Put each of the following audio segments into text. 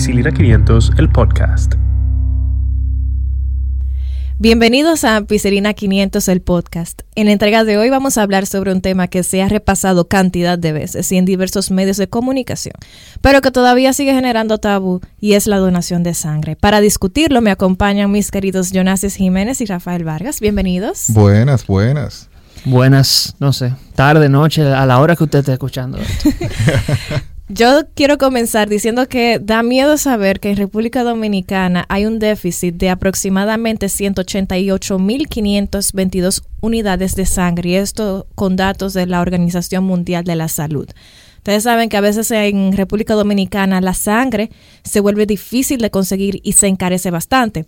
Ampicilina 500, el podcast. Bienvenidos a Ampicilina 500, el podcast. En la entrega de hoy vamos a hablar sobre un tema que se ha repasado cantidad de veces y en diversos medios de comunicación, pero que todavía sigue generando tabú y es la donación de sangre. Para discutirlo me acompañan mis queridos Jonasis Jiménez y Rafael Vargas. Bienvenidos. Buenas, buenas. Buenas, no sé, tarde, noche, a la hora que usted esté escuchando esto. Yo quiero comenzar diciendo que da miedo saber que en República Dominicana hay un déficit de aproximadamente 188.522 unidades de sangre y esto con datos de la Organización Mundial de la Salud. Ustedes saben que a veces en República Dominicana la sangre se vuelve difícil de conseguir y se encarece bastante.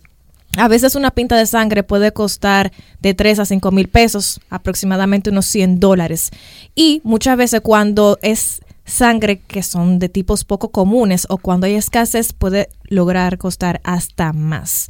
A veces una pinta de sangre puede costar de 3 a 5 mil pesos, aproximadamente unos 100 dólares. Y muchas veces cuando es sangre que son de tipos poco comunes o cuando hay escasez puede lograr costar hasta más.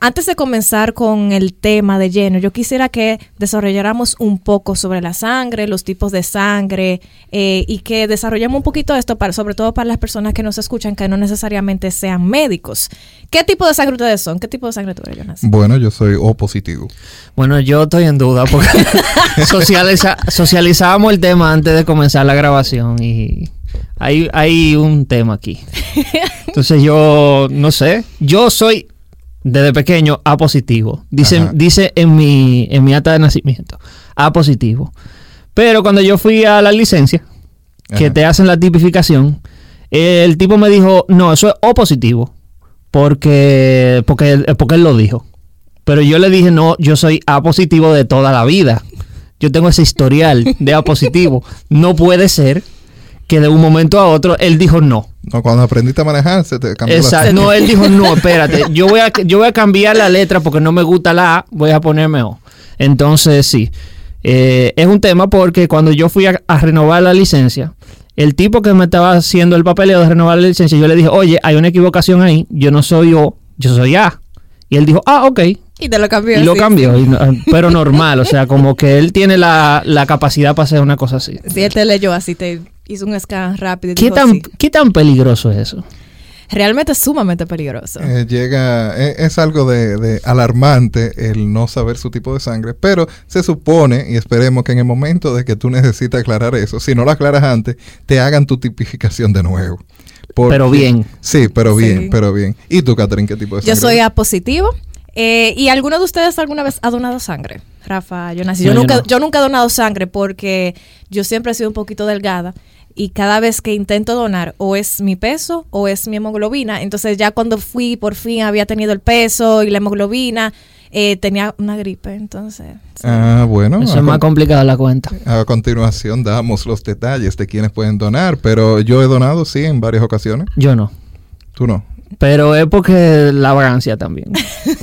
Antes de comenzar con el tema de lleno, yo quisiera que desarrolláramos un poco sobre la sangre, los tipos de sangre eh, y que desarrollemos un poquito esto, para, sobre todo para las personas que nos escuchan que no necesariamente sean médicos. ¿Qué tipo de sangre ustedes son? ¿Qué tipo de sangre tú eres, Jonas? Bueno, yo soy O positivo. Bueno, yo estoy en duda porque socializa, socializábamos el tema antes de comenzar la grabación y hay, hay un tema aquí. Entonces yo no sé, yo soy desde pequeño A positivo. Dice, Ajá. dice en mi, en mi acta de nacimiento, A positivo. Pero cuando yo fui a la licencia, que Ajá. te hacen la tipificación, el tipo me dijo, no, eso es O positivo, porque, porque, porque él lo dijo. Pero yo le dije, no, yo soy A positivo de toda la vida. Yo tengo ese historial de A positivo. No puede ser que de un momento a otro él dijo no. No, cuando aprendiste a manejar, se te cambió Exacto. la... No, él dijo, no, espérate, yo voy, a, yo voy a cambiar la letra porque no me gusta la A, voy a ponerme O. Entonces, sí, eh, es un tema porque cuando yo fui a, a renovar la licencia, el tipo que me estaba haciendo el papeleo de renovar la licencia, yo le dije, oye, hay una equivocación ahí, yo no soy O, yo soy A. Y él dijo, ah, ok. Y te lo cambió. Y lo sí. cambió, y no- pero normal, o sea, como que él tiene la, la capacidad para hacer una cosa así. Si él te leyó así, te hizo un scan rápido. y ¿Qué dijo, tan, sí. ¿Qué tan peligroso es eso? Realmente es sumamente peligroso. Eh, llega, eh, es algo de, de alarmante el no saber su tipo de sangre, pero se supone y esperemos que en el momento de que tú necesitas aclarar eso, si no lo aclaras antes, te hagan tu tipificación de nuevo. Porque- Pero bien. Sí, pero bien, Sí. pero bien. ¿Y tú, Catherine, qué tipo de sangre? Yo soy? A positivo. Eh, ¿Y alguno de ustedes alguna vez ha donado sangre? Rafa, Jonas. Yo, No, yo nunca, no. yo nunca he donado sangre porque yo siempre he sido un poquito delgada y cada vez que intento donar o es mi peso o es mi hemoglobina. Entonces ya cuando fui por fin había tenido el peso y la hemoglobina, eh, tenía una gripe. Entonces... sí. Ah, bueno. Eso es más complicado la cuenta. A continuación damos los detalles de quienes pueden donar, pero yo he donado, sí, en varias ocasiones. Yo no. Tú no. Pero es porque la vagancia también.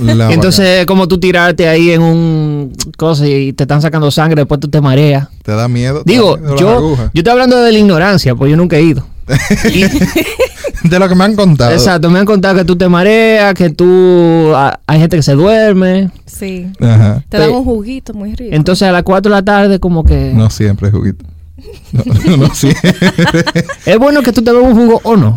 La Entonces, es como tú tirarte ahí en un cosa y te están sacando sangre, después tú te mareas. ¿Te da miedo? ¿Te Digo, da miedo las yo, yo estoy hablando de la ignorancia, pues yo nunca he ido. Y- De lo que me han contado. exacto, me han contado que tú te mareas, que tú. a- hay gente que se duerme. Sí. Ajá. Te dan un juguito muy rico. Entonces, a las 4 de la tarde, como que. No siempre, juguito. No, no, no siempre. Es bueno que tú te bebas un jugo o no.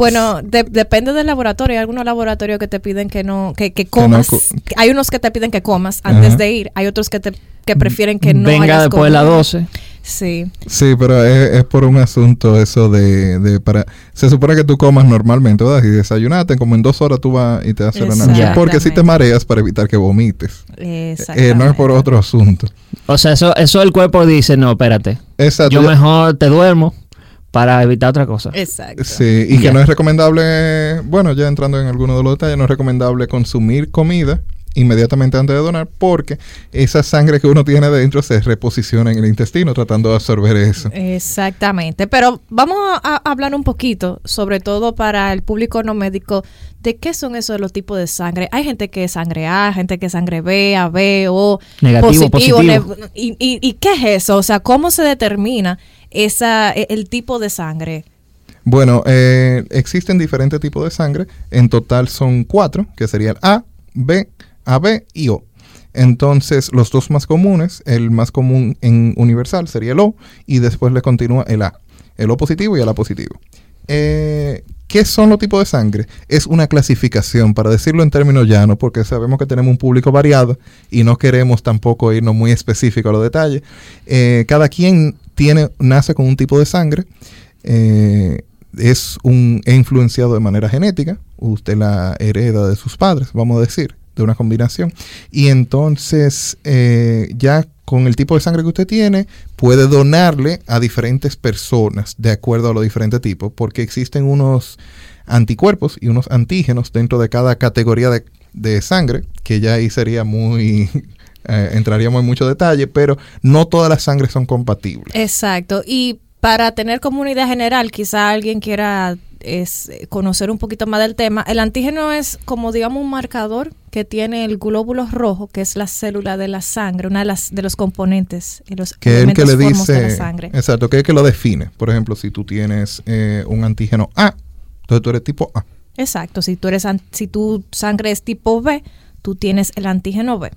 Bueno, de- depende del laboratorio. Hay algunos laboratorios que te piden que no, que, que no comas. co- hay unos que te piden que comas antes Ajá. de ir. Hay otros que te que prefieren que no Venga hayas después de las comido. 12. Sí. Sí, pero es, es por un asunto eso de, de para se supone que tú comas normalmente, ¿verdad? Y desayunaste, como en dos horas tú vas y te haces la noche. Exactamente. Porque si te mareas para evitar que vomites. Eh, no es por otro asunto. O sea, eso, eso el cuerpo dice: no, espérate. Exacto. Yo mejor te duermo para evitar otra cosa. Exacto. Sí, y que no es recomendable, bueno, ya entrando en algunos de los detalles, no es recomendable consumir comida inmediatamente antes de donar porque esa sangre que uno tiene dentro se reposiciona en el intestino tratando de absorber eso. Exactamente. Pero vamos a, a hablar un poquito, sobre todo para el público no médico, de qué son esos los tipos de sangre. Hay gente que es sangre A, gente que es sangre B, AB, O, Negativo, positivo. ne- y, y- y qué es eso? O sea, ¿cómo se determina e- el tipo de sangre? Bueno, eh, existen diferentes tipos de sangre. En total son cuatro, que sería el A, B, AB y O. Entonces, los dos más comunes, el más común en universal sería el O y después le continúa el A, el O positivo y el A positivo. Eh, ¿Qué son los tipos de sangre? Es una clasificación, para decirlo en términos llanos, porque sabemos que tenemos un público variado y no queremos tampoco irnos muy específicos a los detalles. Eh, cada quien tiene, nace con un tipo de sangre. Eh, es un influenciado de manera genética, usted la hereda de sus padres, vamos a decir, de una combinación. Y entonces eh, ya con el tipo de sangre que usted tiene, puede donarle a diferentes personas de acuerdo a los diferentes tipos, porque existen unos anticuerpos y unos antígenos dentro de cada categoría de, de sangre, que ya ahí sería muy... Eh, entraríamos en mucho detalle, pero no todas las sangres son compatibles. Exacto. Y para tener como una idea general, quizá alguien quiera es conocer un poquito más del tema. El antígeno es como digamos un marcador que tiene el glóbulo rojo, que es la célula de la sangre, una de las de los componentes los que es el que le formos de la dice, sangre. exacto, que es el que lo define. Por ejemplo, si tú tienes eh, un antígeno A, entonces tú eres tipo A. Exacto, si tú eres si tu sangre es tipo B, tú tienes el antígeno B.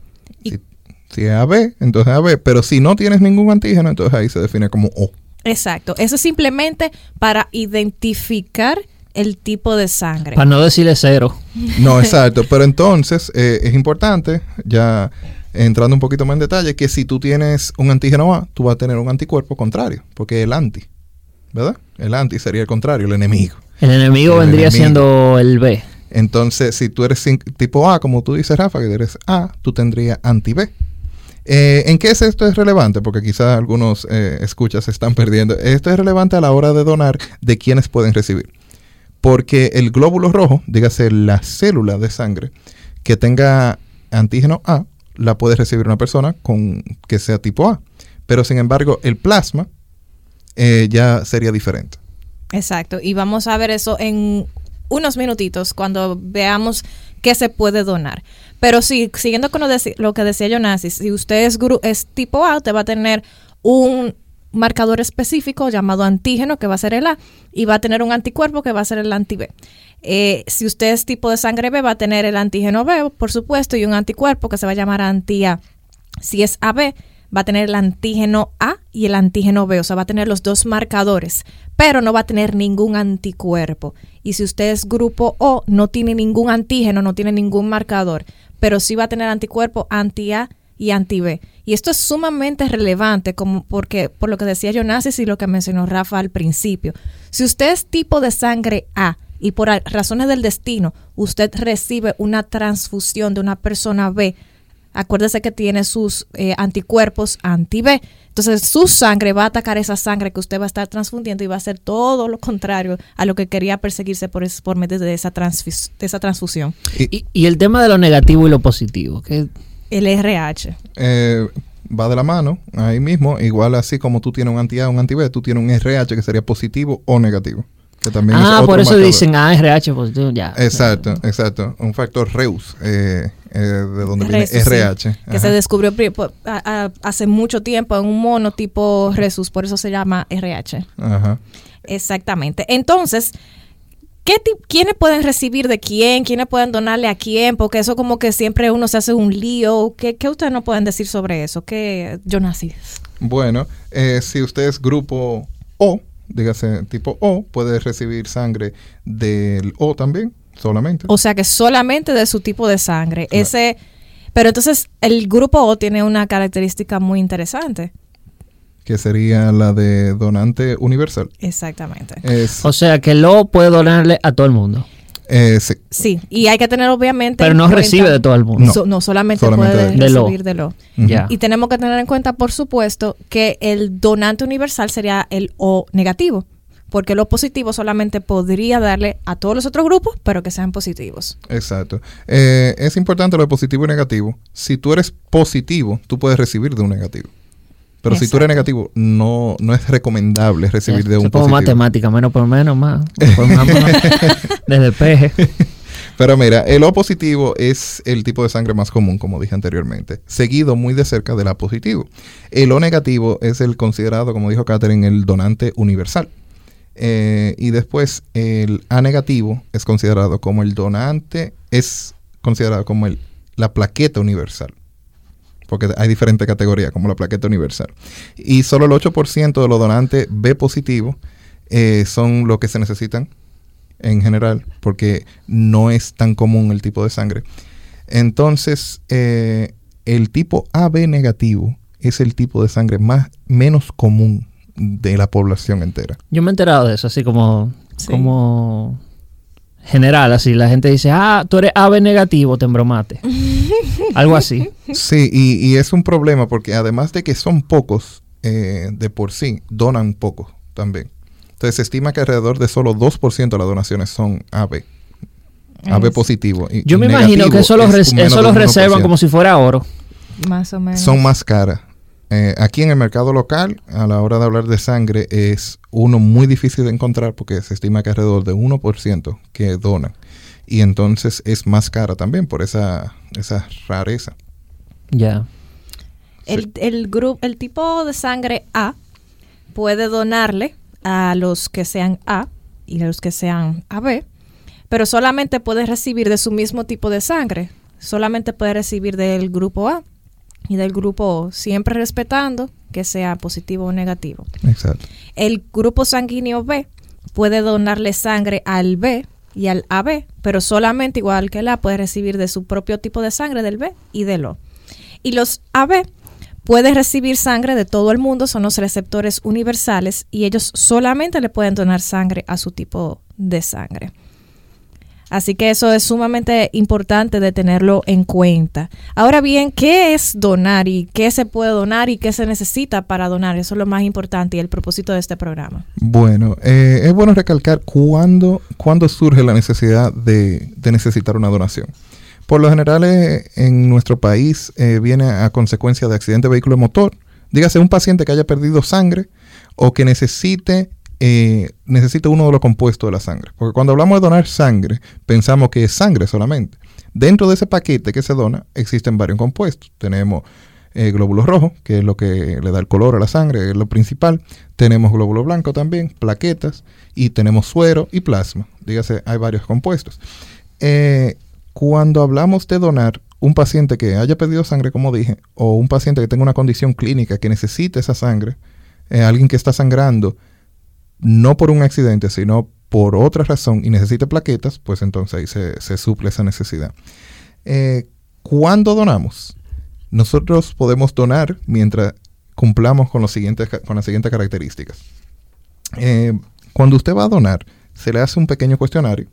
Si, es AB, entonces AB, pero si no tienes ningún antígeno, entonces ahí se define como O. Exacto, eso es simplemente para identificar el tipo de sangre. Para no decirle cero. No, exacto. Pero entonces eh, es importante, ya entrando un poquito más en detalle, que si tú tienes un antígeno A, tú vas a tener un anticuerpo contrario, porque es el anti, ¿verdad? El anti sería el contrario, el enemigo. El enemigo El vendría enemigo. siendo el B. Entonces, si tú eres tipo A, como tú dices, Rafa, que eres A, tú tendrías anti-B. Eh, ¿En qué es esto es relevante? Porque quizás algunos eh, escuchas se están perdiendo. Esto es relevante a la hora de donar de quienes pueden recibir. Porque el glóbulo rojo, dígase la célula de sangre, que tenga antígeno A, la puede recibir una persona con que sea tipo A. Pero sin embargo, el plasma eh, ya sería diferente. Exacto, y vamos a ver eso en unos minutitos cuando veamos qué se puede donar. Pero sí, siguiendo con lo, lo que decía Jonasi, si usted es, gru- es tipo A, usted va a tener un marcador específico llamado antígeno, que va a ser el A, y va a tener un anticuerpo, que va a ser el anti-B. Eh, si usted es tipo de sangre B, va a tener el antígeno B, por supuesto, y un anticuerpo que se va a llamar anti-A. Si es AB, va a tener el antígeno A y el antígeno B, o sea, va a tener los dos marcadores, pero no va a tener ningún anticuerpo. Y si usted es grupo O, no tiene ningún antígeno, no tiene ningún marcador, pero sí va a tener anticuerpo anti-A y anti-B. Y esto es sumamente relevante, como porque por lo que decía Jonasis y lo que mencionó Rafa al principio. Si usted es tipo de sangre A y por razones del destino usted recibe una transfusión de una persona B, acuérdese que tiene sus eh, anticuerpos anti-B. Entonces su sangre va a atacar esa sangre que usted va a estar transfundiendo y va a hacer todo lo contrario a lo que quería perseguirse por, es- por medio de esa, transfus- de esa transfusión. Y, y el tema de lo negativo y lo positivo. Que El RH. eh, va de la mano ahí mismo, igual así como tú tienes un anti-A, un anti-B, tú tienes un RH que sería positivo o negativo. Que también es ah, otro por eso marcador. dicen ah, RH positivo. Ya. Exacto, exacto. Un factor Reus, eh, eh, de donde viene Resus, sí, RH. que se descubrió a- a- hace mucho tiempo en un mono tipo Resus, por eso se llama RH. Ajá. Exactamente. Entonces, ¿qué ¿quiénes pueden recibir de quién? ¿Quiénes pueden donarle a quién? Porque eso como que siempre uno se hace un lío. ¿Qué, qué ustedes no pueden decir sobre eso? ¿Qué, Jonasis? Bueno, eh, si usted es grupo O, dígase tipo O, puede recibir sangre del O también, solamente. O sea que solamente de su tipo de sangre. Ese, pero entonces el grupo O tiene una característica muy interesante. que sería la de donante universal. Exactamente. Es, O sea que lo puede donarle a todo el mundo. eh, sí, Sí, y hay que tener obviamente... Pero no cuenta- recibe de todo el mundo. No. So- no, solamente, Solamente puede de- recibir de lo. Y tenemos que tener en cuenta, por supuesto, que el donante universal sería el O negativo, porque lo positivo solamente podría darle a todos los otros grupos, pero que sean positivos. exacto. Eh, es importante lo de positivo y negativo. Si tú eres positivo, tú puedes recibir de un negativo. Pero si tú eres negativo, no, no es recomendable recibir de un como positivo. matemática, menos por menos, más. Por más, más. Desde peje. Pero mira, el O positivo es el tipo de sangre más común, como dije anteriormente, seguido muy de cerca del A positivo. El O negativo es el considerado, como dijo Catherine, el donante universal. Eh, y después el A negativo es considerado como el donante, es considerado como el, la plaqueta universal. Porque hay diferentes categorías, como la plaqueta universal. Y solo el 8% de los donantes B positivo eh, son los que se necesitan en general, porque no es tan común el tipo de sangre. Entonces, eh, el tipo AB negativo es el tipo de sangre más menos común de la población entera. Yo me he enterado de eso, así como, Sí. como general, así. La gente dice, ah, tú eres AB negativo, te embromate. Algo así. Sí, y, y es un problema porque además de que son pocos eh, de por sí, donan poco también. Entonces se estima que alrededor de solo 2% de las donaciones son AB. AB Es positivo. y Yo me imagino que eso lo, es res- un menos eso lo del 1%. reservan como si fuera oro. Más o menos. Son más caras. Eh, aquí en el mercado local, a la hora de hablar de sangre, es uno muy difícil de encontrar porque se estima que alrededor de 1% que donan. Y entonces es más cara también por esa, esa rareza. Ya. El, el, el tipo de sangre A puede donarle a los que sean A y a los que sean AB, pero solamente puede recibir de su mismo tipo de sangre. Solamente puede recibir del grupo A y del grupo O, siempre respetando que sea positivo o negativo. Exacto. El grupo sanguíneo B puede donarle sangre al B y al AB, pero solamente igual que el A puede recibir de su propio tipo de sangre del B y del O. Y los AB pueden recibir sangre de todo el mundo, son los receptores universales y ellos solamente le pueden donar sangre a su tipo de sangre. Así que eso es sumamente importante de tenerlo en cuenta. Ahora bien, ¿qué es donar y qué se puede donar y qué se necesita para donar? Eso es lo más importante y el propósito de este programa. Bueno, eh, es bueno recalcar cuándo, cuándo surge la necesidad de, de necesitar una donación. Por lo general eh, en nuestro país eh, viene a consecuencia de accidente de vehículo motor. Dígase un paciente que haya perdido sangre o que necesite, eh, necesite uno de los compuestos de la sangre. Porque cuando hablamos de donar sangre, pensamos que es sangre solamente. Dentro de ese paquete que se dona existen varios compuestos. Tenemos eh, glóbulos rojos, que es lo que le da el color a la sangre, es lo principal. Tenemos glóbulo blanco también, plaquetas, y tenemos suero y plasma. Dígase, hay varios compuestos. Eh, cuando hablamos de donar, un paciente que haya perdido sangre, como dije, o un paciente que tenga una condición clínica que necesite esa sangre, eh, alguien que está sangrando, no por un accidente, sino por otra razón y necesite plaquetas, pues entonces ahí se, se suple esa necesidad. Eh, ¿Cuándo donamos? Nosotros podemos donar mientras cumplamos con, los siguientes, con las siguientes características. Eh, cuando usted va a donar, se le hace un pequeño cuestionario.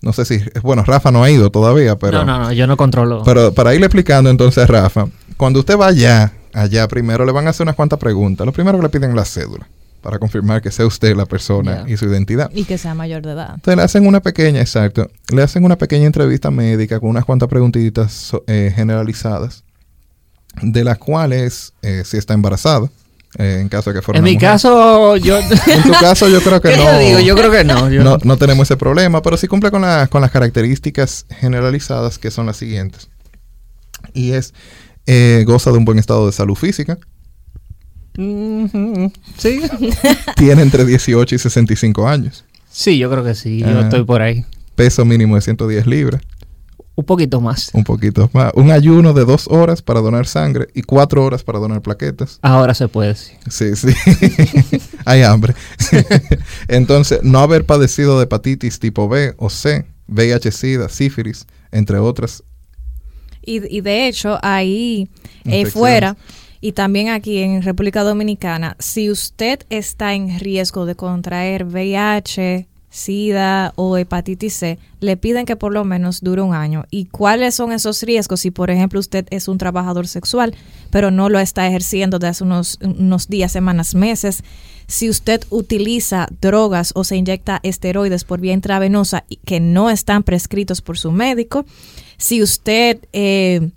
No sé si, bueno, Rafa no ha ido todavía, pero... no, no, no, yo no controlo. Pero para irle explicando entonces a Rafa, cuando usted va allá, allá primero le van a hacer unas cuantas preguntas. Lo primero que le piden es la cédula, para confirmar que sea usted la persona y su identidad. Y que sea mayor de edad. Entonces le hacen una pequeña, exacto, le hacen una pequeña entrevista médica con unas cuantas preguntitas so- eh, generalizadas, de las cuales eh, si está embarazada, eh, en caso de que fuera en una mi mujer. caso, yo... En tu caso yo creo que ¿Qué no. te digo? Yo creo que no. yo- no, no tenemos ese problema, pero sí cumple con, la- con las características generalizadas que son las siguientes. Y es, eh, goza de un buen estado de salud física, Sí. tiene entre 18 y 65 años, Sí, yo creo que sí. Yo Ah. estoy por ahí. peso mínimo de 110 libras, Un poquito más. un poquito más, un ayuno de dos horas para donar sangre y cuatro horas para donar plaquetas. Ahora se puede, sí. Sí, sí. Hay hambre. Entonces, no haber padecido de hepatitis tipo B o C, VIH, SIDA, sífilis, entre otras. Y, y de hecho, ahí eh, fuera y también aquí en República Dominicana, si usted está en riesgo de contraer VIH, SIDA o hepatitis C, le piden que por lo menos dure un año. ¿Y cuáles son esos riesgos? Si, por ejemplo, usted es un trabajador sexual, pero no lo está ejerciendo de hace unos, unos días, semanas, meses. Si usted utiliza drogas o se inyecta esteroides por vía intravenosa que no están prescritos por su médico. Si usted eh,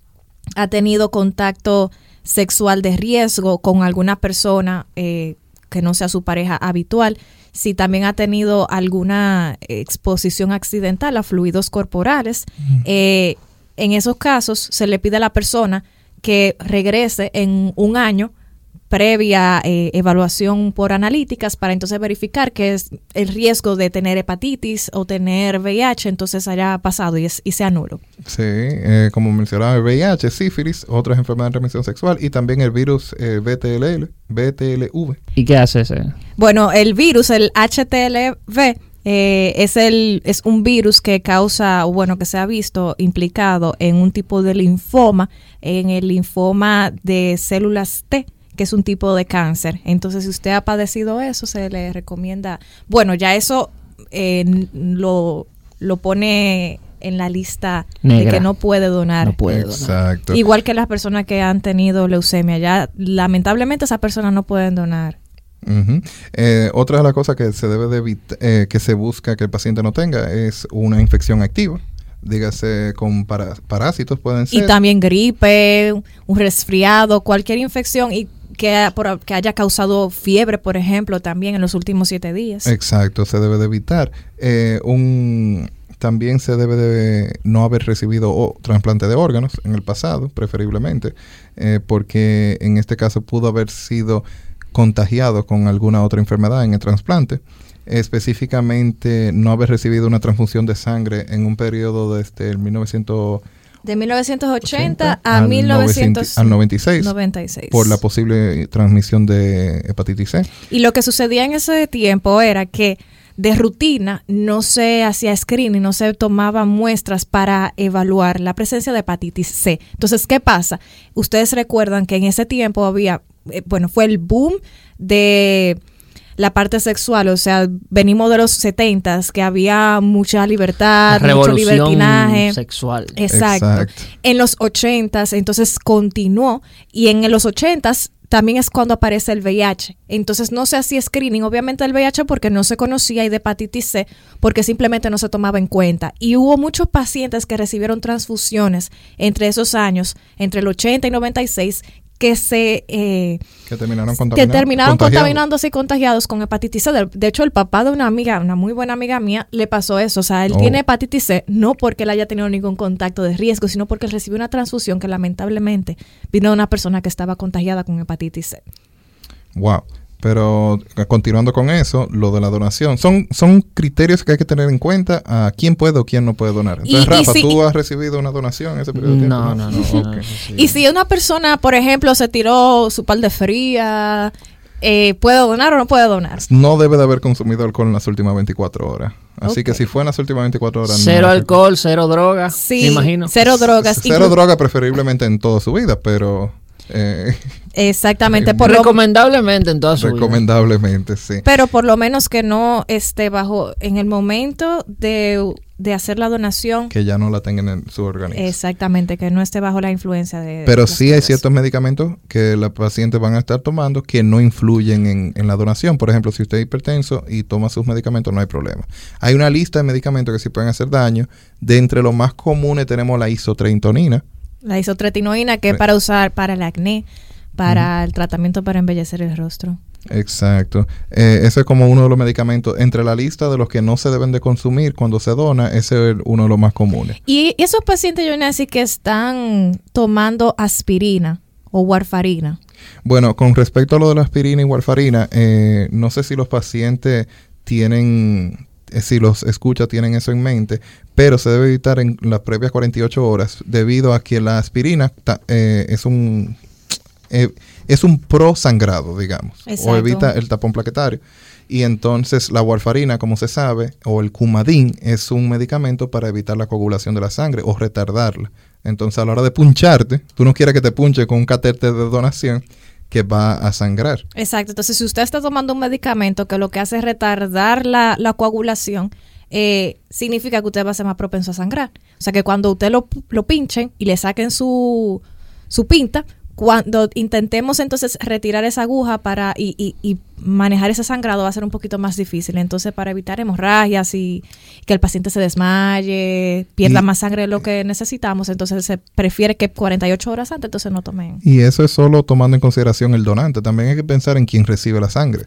ha tenido contacto sexual de riesgo con alguna persona eh, que no sea su pareja habitual, si también ha tenido alguna exposición accidental a fluidos corporales, eh, en esos casos se le pide a la persona que regrese en un año previa eh, evaluación por analíticas para entonces verificar que es el riesgo de tener hepatitis o tener VIH entonces haya pasado y, es, y sea nulo. Sí, eh, como mencionaba, el VIH, sífilis, otras enfermedades de transmisión sexual y también el virus eh, BTLL, BTLV. ¿Y qué hace ese? Bueno, el virus, el HTLV, Eh, es, el, es un virus que causa, o bueno, que se ha visto implicado en un tipo de linfoma, en el linfoma de células T que es un tipo de cáncer. Entonces, si usted ha padecido eso, se le recomienda, bueno, ya eso eh, lo, lo pone en la lista de Negra. que no puede donar. No puede donar. Igual que las personas que han tenido leucemia, ya lamentablemente esas personas no pueden donar. Eh, otra de las cosas que se debe de evit- eh, que se busca que el paciente no tenga es una infección activa. Dígase con para- parásitos pueden ser. Y también gripe, un resfriado, cualquier infección y que, por- que haya causado fiebre, por ejemplo, también en los últimos siete días. Exacto, se debe de evitar. Eh, un, también se debe de no haber recibido o- trasplante de órganos en el pasado, preferiblemente, eh, porque en este caso pudo haber sido contagiado con alguna otra enfermedad en el trasplante. Específicamente, no haber recibido una transfusión de sangre en un periodo desde el 1980 De 1980 a al 900 al 96 1996. por la posible transmisión de hepatitis C. Y lo que sucedía en ese tiempo era que de rutina no se hacía screening, no se tomaban muestras para evaluar la presencia de hepatitis C. Entonces, ¿qué pasa? Ustedes recuerdan que en ese tiempo había, eh, bueno, fue el boom de la parte sexual, o sea, venimos de los 70 que había mucha libertad, mucho Revolución libertinaje. sexual. Exacto. Exacto. En los 80s, entonces continuó. Y en los 80s también es cuando aparece el VIH. Entonces no se hacía screening, obviamente, del VIH porque no se conocía y de hepatitis C porque simplemente no se tomaba en cuenta. Y hubo muchos pacientes que recibieron transfusiones entre esos años, entre el 80 y 96, que se eh, Que terminaron que terminaron contaminados y contagiados con hepatitis C. De- De hecho, el papá de una amiga, una muy buena amiga mía, le pasó eso. O sea, él Oh. tiene hepatitis C no porque él haya tenido ningún contacto de riesgo, sino porque él recibió una transfusión que lamentablemente vino de una persona que estaba contagiada con hepatitis C. Wow. Pero eh, continuando con eso, lo de la donación, son, son criterios que hay que tener en cuenta a quién puede o quién no puede donar. Entonces, Y- y Rafa, si- ¿tú has recibido una donación en ese periodo de tiempo? No, no, no. Ok. no, no, sí. Y si una persona, por ejemplo, se tiró su par de fría, eh, ¿puede donar o no puede donar? No debe de haber consumido alcohol en las últimas 24 horas. Así que si fue en las últimas 24 horas... Cero no. alcohol, cero droga. Sí, me imagino. cero drogas. Cero Inclu- droga preferiblemente en toda su vida, pero... eh, Exactamente, por Recomendablemente en toda su vida. recomendablemente, sí. pero por lo menos que no esté bajo, en el momento de, de hacer la donación, Que ya no la tengan en su organismo. exactamente, que no esté bajo la influencia de... Pero las sí hay ciertos medicamentos que los pacientes van a estar tomando que no influyen en, en la donación. Por ejemplo, si usted es hipertenso y toma sus medicamentos, no hay problema. Hay una lista de medicamentos que sí pueden hacer daño. De entre los más comunes tenemos la isotrentonina. La isotretinoína, que es para usar para el acné, para el tratamiento para embellecer el rostro. Exacto. Eh, ese es como uno de los medicamentos. Entre la lista de los que no se deben de consumir cuando se dona, ese es uno de los más comunes. Y esos pacientes, yo así que están tomando aspirina o warfarina. Bueno, con respecto a lo de la aspirina y warfarina, eh, no sé si los pacientes tienen, eh, si los escucha, tienen eso en mente, pero se debe evitar en las previas 48 horas debido a que la aspirina ta- eh, es un eh, es un prosangrado, digamos, o Exacto. evita el tapón plaquetario. Y entonces la warfarina, como se sabe, o el cumadín, es un medicamento para evitar la coagulación de la sangre o retardarla. Entonces a la hora de puncharte, tú no quieres que te punche con un catéter de donación que va a sangrar. Exacto. Entonces, si usted está tomando un medicamento que lo que hace es retardar la, la coagulación, eh, significa que usted va a ser más propenso a sangrar. O sea que cuando usted lo, lo pinchen y le saquen su, su pinta, cuando intentemos entonces retirar esa aguja para y, y- y manejar ese sangrado va a ser un poquito más difícil. Entonces, para evitar hemorragias y que el paciente se desmaye, pierda Y- más sangre de lo que necesitamos, entonces se prefiere que 48 horas antes entonces no tomen. Y eso es solo tomando en consideración el donante. También hay que pensar en quién recibe la sangre.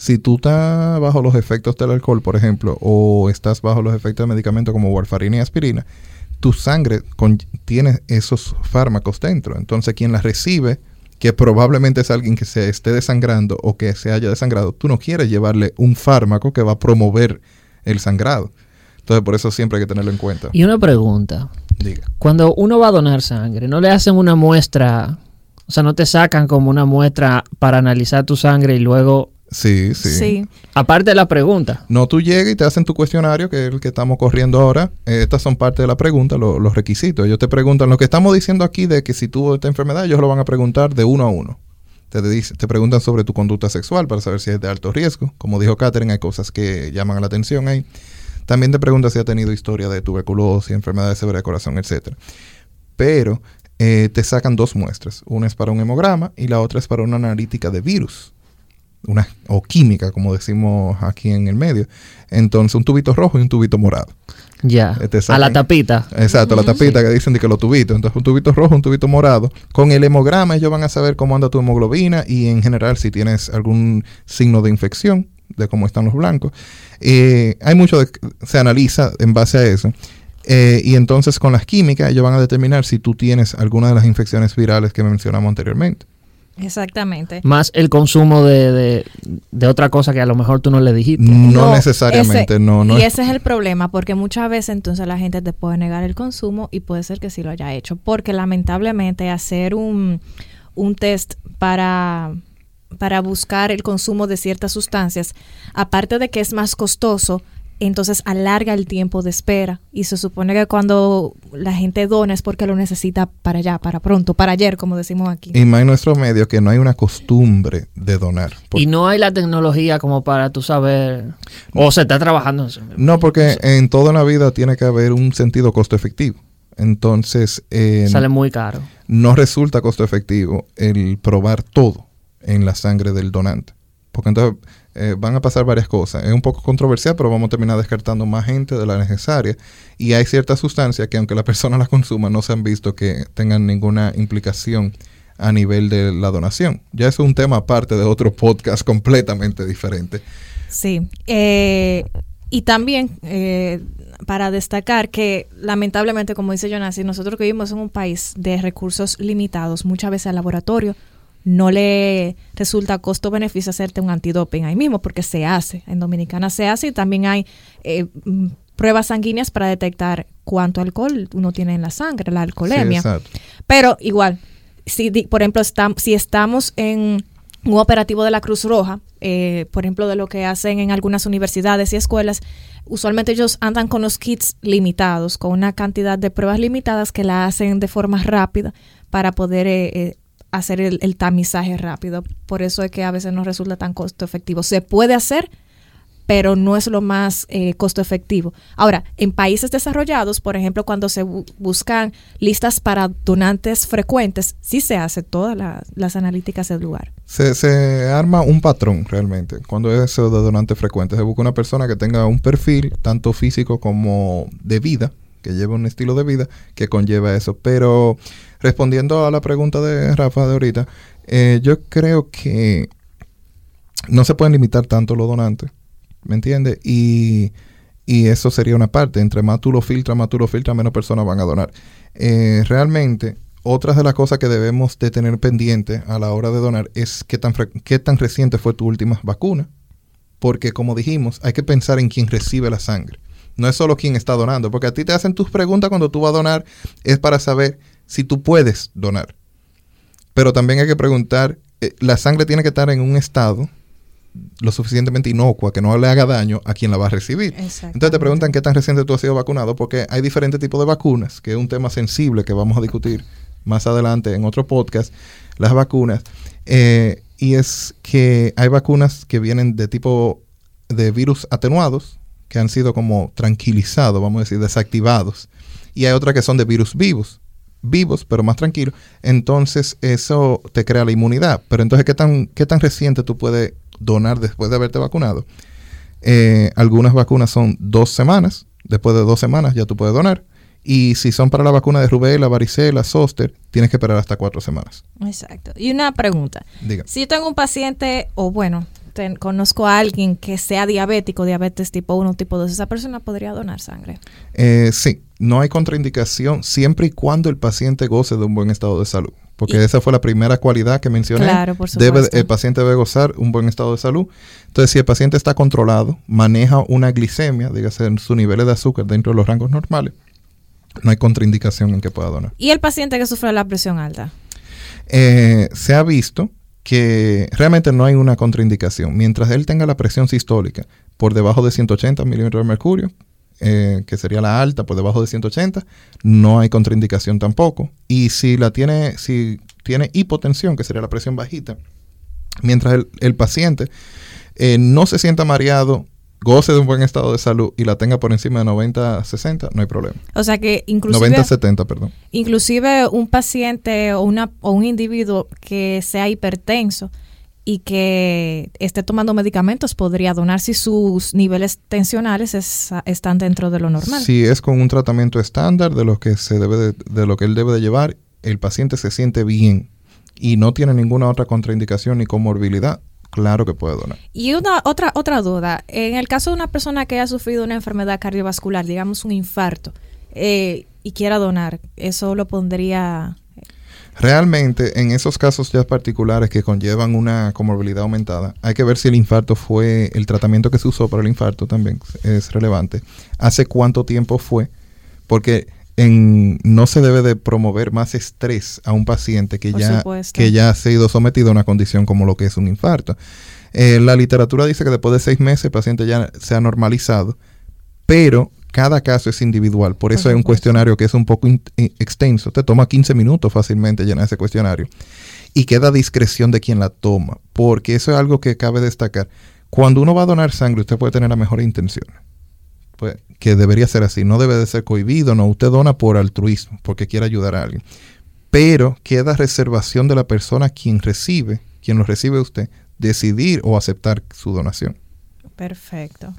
Si tú estás bajo los efectos del alcohol, por ejemplo, o estás bajo los efectos de medicamentos como warfarina y aspirina, tu sangre con- tiene esos fármacos dentro. Entonces, quien la recibe, que probablemente es alguien que se esté desangrando o que se haya desangrado, tú no quieres llevarle un fármaco que va a promover el sangrado. Entonces, por eso siempre hay que tenerlo en cuenta. Y una pregunta. Diga. Cuando uno va a donar sangre, ¿no le hacen una muestra? O sea, no te sacan como una muestra para analizar tu sangre y luego Sí, sí. Sí. Aparte de la pregunta. No, tú llegas y te hacen tu cuestionario, que es el que estamos corriendo ahora. Eh, estas son parte de la pregunta, lo- los requisitos. Ellos te preguntan lo que estamos diciendo aquí de que si tuvo esta enfermedad, ellos lo van a preguntar de uno a uno. Te, te preguntan sobre tu conducta sexual para saber si es de alto riesgo. Como dijo Catherine, hay cosas que llaman la atención ahí. También te preguntan si ha tenido historia de tuberculosis, enfermedades severas de corazón, etcétera. Pero eh, te sacan dos muestras. Una es para un hemograma y la otra es para una analítica de virus. Una, o química, como decimos aquí en el medio. Entonces, un tubito rojo y un tubito morado. Ya. Eh, te A la tapita. Exacto, la tapita que dicen de que los tubitos. Entonces, un tubito rojo, un tubito morado. Con el hemograma, ellos van a saber cómo anda tu hemoglobina y en general si tienes algún signo de infección, de cómo están los blancos. Eh, hay mucho, de- se analiza en base a eso. Eh, y entonces, con las químicas, ellos van a determinar si tú tienes alguna de las infecciones virales que mencionamos anteriormente. Exactamente. Más el consumo de, de, de otra cosa que a lo mejor tú no le dijiste. No, necesariamente, ese- no. no y es- ese es el problema, porque muchas veces entonces la gente te puede negar el consumo y puede ser que sí lo haya hecho, porque lamentablemente hacer un, un test para, para buscar el consumo de ciertas sustancias, aparte de que es más costoso, entonces alarga el tiempo de espera y se supone que cuando la gente dona es porque lo necesita para allá, para pronto, para ayer, como decimos aquí. Y más en nuestro medio que no hay una costumbre de donar. Y no hay la tecnología como para tú saber. O se está trabajando. No, porque en toda la vida tiene que haber un sentido costo efectivo. Entonces, eh, Sale muy caro. no resulta costo efectivo el probar todo en la sangre del donante. Porque entonces eh, van a pasar varias cosas. Es un poco controversial, pero vamos a terminar descartando más gente de la necesaria. Y hay ciertas sustancias que aunque la persona las consuma, no se han visto que tengan ninguna implicación a nivel de la donación. Ya es un tema aparte de otro podcast completamente diferente. Sí. Eh, y también eh, para destacar que lamentablemente, como dice Jonasi, nosotros que vivimos en un país de recursos limitados, muchas veces al laboratorio no le resulta costo-beneficio hacerte un antidoping ahí mismo, porque se hace. En Dominicana se hace y también hay eh, mm, pruebas sanguíneas para detectar cuánto alcohol uno tiene en la sangre, la alcoholemia. Pero igual, si por ejemplo si estamos en un operativo de la Cruz Roja, eh, por ejemplo de lo que hacen en algunas universidades y escuelas, usualmente ellos andan con los kits limitados, con una cantidad de pruebas limitadas que la hacen de forma rápida para poder eh, eh, hacer el, tamizaje rápido. Por eso es que a veces no resulta tan costo efectivo. Se puede hacer, pero no es lo más eh, costo efectivo. Ahora, en países desarrollados, por ejemplo, cuando se bu- buscan listas para donantes frecuentes, sí se hace todas la- las analíticas del lugar. Se, arma un patrón realmente. Cuando es de donante frecuente, se busca una persona que tenga un perfil, tanto físico como de vida, que lleve un estilo de vida que conlleva eso. Pero respondiendo a la pregunta de Rafa de ahorita, eh, yo creo que no se pueden limitar tanto los donantes, ¿me entiendes? Y, y eso sería una parte. Entre más tú lo filtras, más tú lo filtras, menos personas van a donar. Eh, realmente, otras de las cosas que debemos de tener pendiente a la hora de donar es qué tan, qué tan reciente fue tu última vacuna. Porque como dijimos, hay que pensar en quién recibe la sangre. No es solo quién está donando, porque a ti te hacen tus preguntas cuando tú vas a donar, es para saber si tú puedes donar. Pero también hay que preguntar, eh, la sangre tiene que estar en un estado lo suficientemente inocua que no le haga daño a quien la va a recibir. Entonces te preguntan qué tan reciente tú has sido vacunado, porque hay diferentes tipos de vacunas, que es un tema sensible que vamos a discutir más adelante en otro podcast, las vacunas. Eh, y es que hay vacunas que vienen de tipo de virus atenuados, que han sido como tranquilizados, vamos a decir, desactivados. Y hay otras que son de virus vivos, vivos, pero más tranquilos. Entonces eso te crea la inmunidad. Pero entonces, ¿qué tan, qué tan reciente tú puedes donar después de haberte vacunado? Eh, algunas vacunas son dos semanas. Después de dos semanas ya tú puedes donar. Y si son para la vacuna de rubela, varicela, zóster, tienes que esperar hasta cuatro semanas. Exacto. Y una pregunta. Diga. Si yo tengo un paciente, o bueno, ten- conozco a alguien que sea diabético, diabetes tipo 1, tipo 2, esa persona podría donar sangre. Eh, sí, no hay contraindicación siempre y cuando el paciente goce de un buen estado de salud. Porque Y- esa fue la primera cualidad que mencioné. Claro, por Debe, supuesto. el paciente debe gozar un buen estado de salud. Entonces, si el paciente está controlado, maneja una glicemia, dígase en sus niveles de azúcar dentro de los rangos normales, no hay contraindicación en que pueda donar. Y el paciente que sufre la presión alta. Eh, se ha visto que realmente no hay una contraindicación. Mientras él tenga la presión sistólica por debajo de 180 milímetros de mercurio, eh, que sería la alta por debajo de 180, no hay contraindicación tampoco. Y si la tiene, si tiene hipotensión, que sería la presión bajita, mientras el, el paciente eh, no se sienta mareado, goce de un buen estado de salud y la tenga por encima de 90-60, no hay problema. O sea que inclusive... 90-70, perdón. Inclusive un paciente o, una, o un individuo que sea hipertenso y que esté tomando medicamentos podría donar si sus niveles tensionales es- están dentro de lo normal. Si es con un tratamiento estándar de lo que se debe de, de lo que él debe de llevar, el paciente se siente bien y no tiene ninguna otra contraindicación ni comorbilidad, claro que puede donar. Y una otra otra duda, en el caso de una persona que haya sufrido una enfermedad cardiovascular, digamos un infarto, eh, y quiera donar, eso lo pondría Realmente, en esos casos ya particulares que conllevan una comorbilidad aumentada, hay que ver si el infarto fue, el tratamiento que se usó para el infarto también es relevante. ¿Hace cuánto tiempo fue? Porque en, no se debe de promover más estrés a un paciente que Por ya, supuesto. que ya ha sido sometido a una condición como lo que es un infarto. Eh, la literatura dice que después de seis meses el paciente ya se ha normalizado, pero cada caso es individual. Por eso hay un cuestionario que es un poco i- extenso. Te toma 15 minutos fácilmente llenar ese cuestionario. Y queda a discreción de quien la toma, porque eso es algo que cabe destacar. Cuando uno va a donar sangre, usted puede tener la mejor intención. Pues, que debería ser así. No debe de ser cohibido. No, usted dona por altruismo, porque quiere ayudar a alguien. Pero queda reservación de la persona quien recibe, quien lo recibe usted, decidir o aceptar su donación. Perfecto.